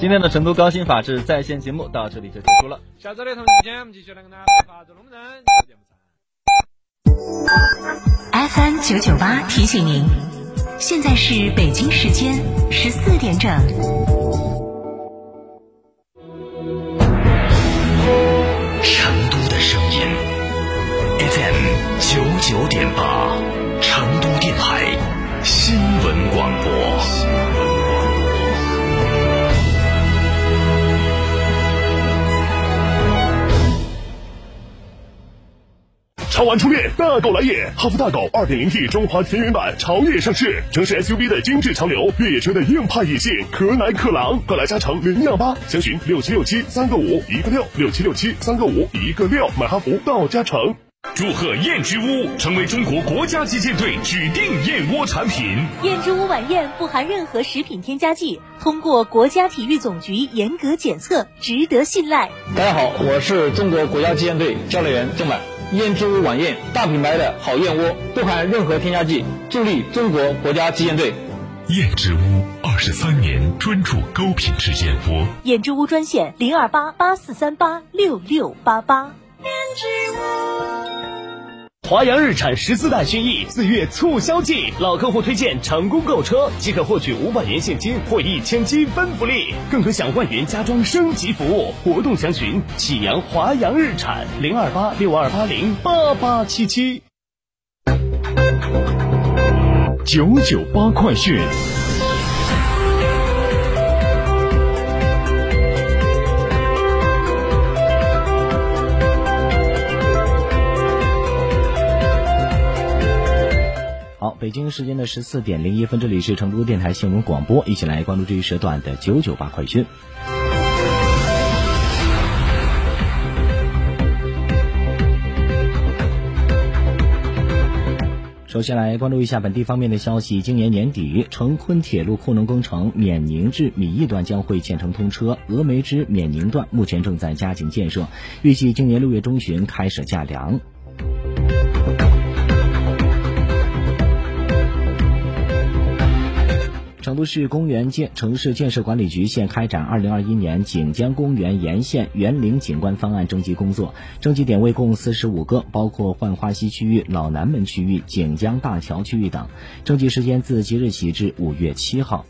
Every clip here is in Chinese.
今天的成都高新法治在线节目到这里就结束了。下周的同一时间，我们继续来跟大家来法治龙人节目。FM 九九八提醒您，现在是北京时间十四点整。成都的声音，FM 九九点八，成都电台新闻广播。超玩初恋，大狗来也！哈弗大狗 2.0T 中华田园版潮越上市，城市 SUV 的精致潮流，越野车的硬派野性，可奶可狼，快来加诚零幺八，详询六七六七三个五一个六六七六七三个五一个六，买哈弗到加诚。祝贺燕之屋成为中国国家击剑队指定燕窝产品。燕之屋晚宴不含任何食品添加剂，通过国家体育总局严格检测，值得信赖。大家好，我是中国国家击剑队教练员郑满。燕之屋晚宴，大品牌的好燕窝，不含任何添加剂，助力中国国家击剑队。燕之屋二十三年专注高品质燕窝。燕之屋专线零二八八四三八六六八八。燕之屋。华阳日产十四代轩逸四月促销季，老客户推荐成功购车即可获取五百元现金或一千积分福利，更可享万元家装升级服务。活动详询启阳华阳日产零二八六二八零八八七七。九九八快讯。好，北京时间的十四点零一分，这里是成都电台新闻广播，一起来关注这一时段的九九八快讯。首先来关注一下本地方面的消息。今年年底，成昆铁路库能工程冕宁至米易段将会建成通车，峨眉之冕宁段目前正在加紧建设，预计今年六月中旬开始架梁。成都市公园建城市建设管理局现开展二零二一年锦江公园沿线园林景观方案征集工作，征集点位共四十五个，包括浣花溪区域、老南门区域、锦江大桥区域等。征集时间自即日起至五月七号。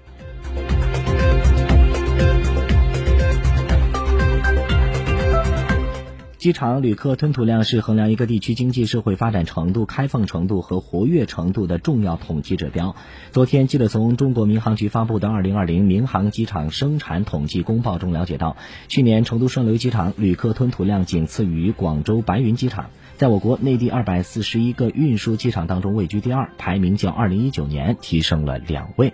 机场旅客吞吐量是衡量一个地区经济社会发展程度、开放程度和活跃程度的重要统计指标。昨天，记者从中国民航局发布的《二零二零民航机场生产统计公报》中了解到，去年成都双流机场旅客吞吐量仅次于广州白云机场，在我国内地二百四十一个运输机场当中位居第二，排名较二零一九年提升了两位。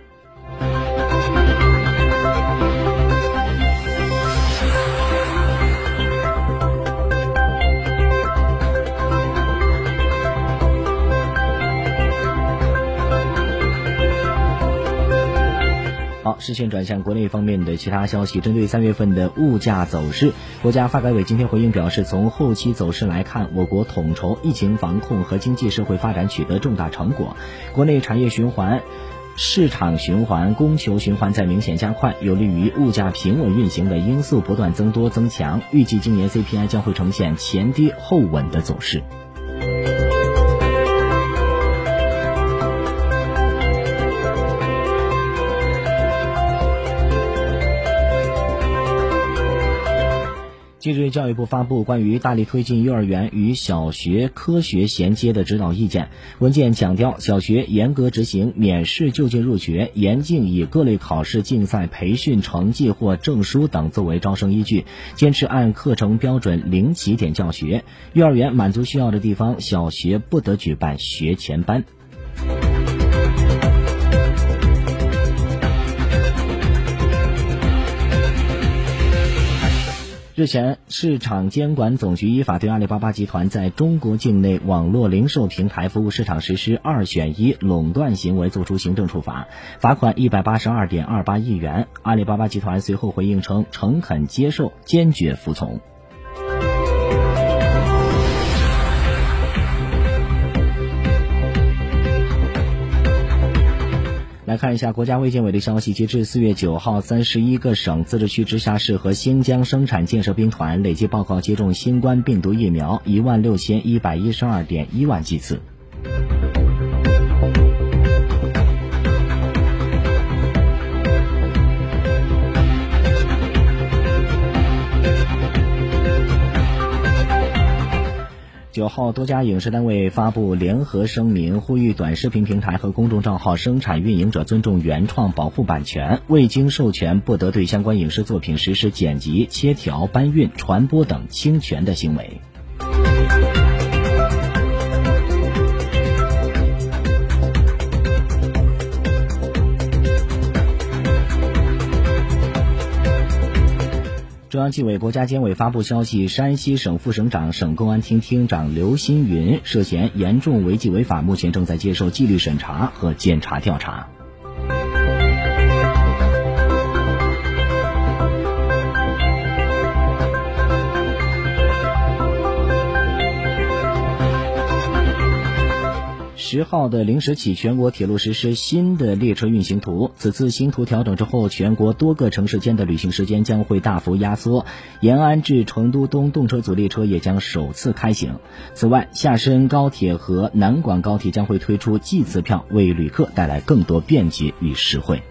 好，视线转向国内方面的其他消息。针对三月份的物价走势，国家发改委今天回应表示，从后期走势来看，我国统筹疫情防控和经济社会发展取得重大成果，国内产业循环、市场循环、供求循环在明显加快，有利于物价平稳运行的因素不断增多增强。预计今年 CPI 将会呈现前跌后稳的走势。近日，教育部发布关于大力推进幼儿园与小学科学衔接的指导意见。文件强调，小学严格执行免试就近入学，严禁以各类考试、竞赛、培训成绩或证书等作为招生依据，坚持按课程标准零起点教学。幼儿园满足需要的地方，小学不得举办学前班。日前，市场监管总局依法对阿里巴巴集团在中国境内网络零售平台服务市场实施“二选一”垄断行为作出行政处罚，罚款一百八十二点二八亿元。阿里巴巴集团随后回应称，诚恳接受，坚决服从。看一下国家卫健委的消息，截至四月九号，三十一个省、自治区、直辖市和新疆生产建设兵团累计报告接种新冠病毒疫苗一万六千一百一十二点一万剂次。九号，多家影视单位发布联合声明，呼吁短视频平台和公众账号生产运营者尊重原创、保护版权，未经授权不得对相关影视作品实施剪辑、切条、搬运、传播等侵权的行为。中央纪委国家监委发布消息，山西省副省长、省公安厅厅长刘新云涉嫌严重违纪违法，目前正在接受纪律审查和监察调查。十号的零时起，全国铁路实施新的列车运行图。此次新图调整之后，全国多个城市间的旅行时间将会大幅压缩。延安至成都东动车组列车也将首次开行。此外，厦深高铁和南广高铁将会推出计次票，为旅客带来更多便捷与实惠。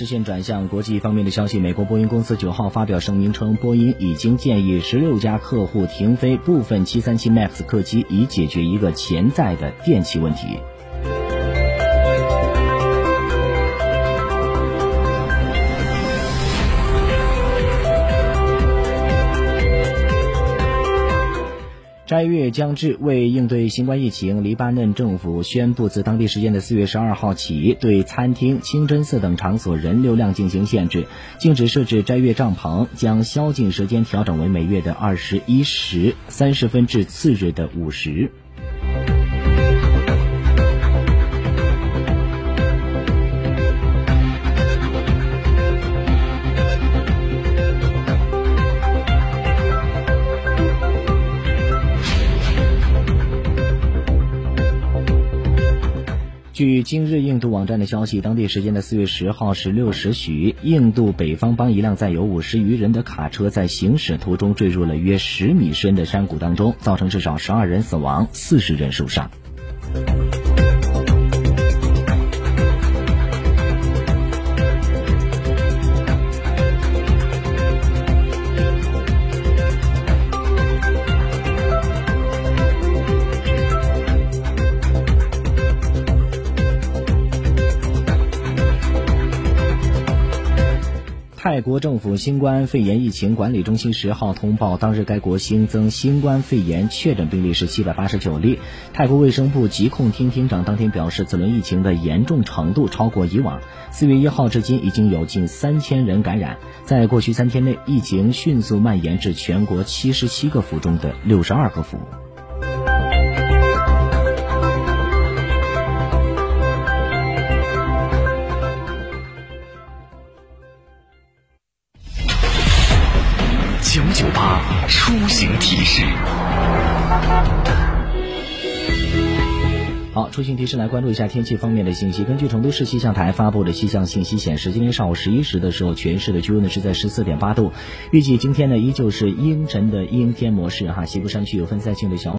视线转向国际方面的消息。美国波音公司九号发表声明称，波音已经建议十六家客户停飞部分七三七 MAX 客机，以解决一个潜在的电气问题。斋月将至，为应对新冠疫情，黎巴嫩政府宣布自当地时间的四月十二号起，对餐厅、清真寺等场所人流量进行限制，禁止设置斋月帐篷，将宵禁时间调整为每月的二十一时三十分至次日的五时。据今日印度网站的消息，当地时间的四月十号十六时许，印度北方邦一辆载有五十余人的卡车在行驶途中坠入了约十米深的山谷当中，造成至少十二人死亡，四十人受伤。泰国政府新冠肺炎疫情管理中心十号通报，当日该国新增新冠肺炎确诊病例是七百八十九例。泰国卫生部疾控厅厅长当天表示，此轮疫情的严重程度超过以往。四月一号至今，已经有近三千人感染。在过去三天内，疫情迅速蔓延至全国七十七个府中的六十二个府。行提示。好，出行提示来关注一下天气方面的信息。根据成都市气象台发布的气象信息显示，今天上午十一时的时候，全市的气温呢是在十四点八度。预计今天呢依旧是阴沉的阴天模式哈，西部山区有分散性的小。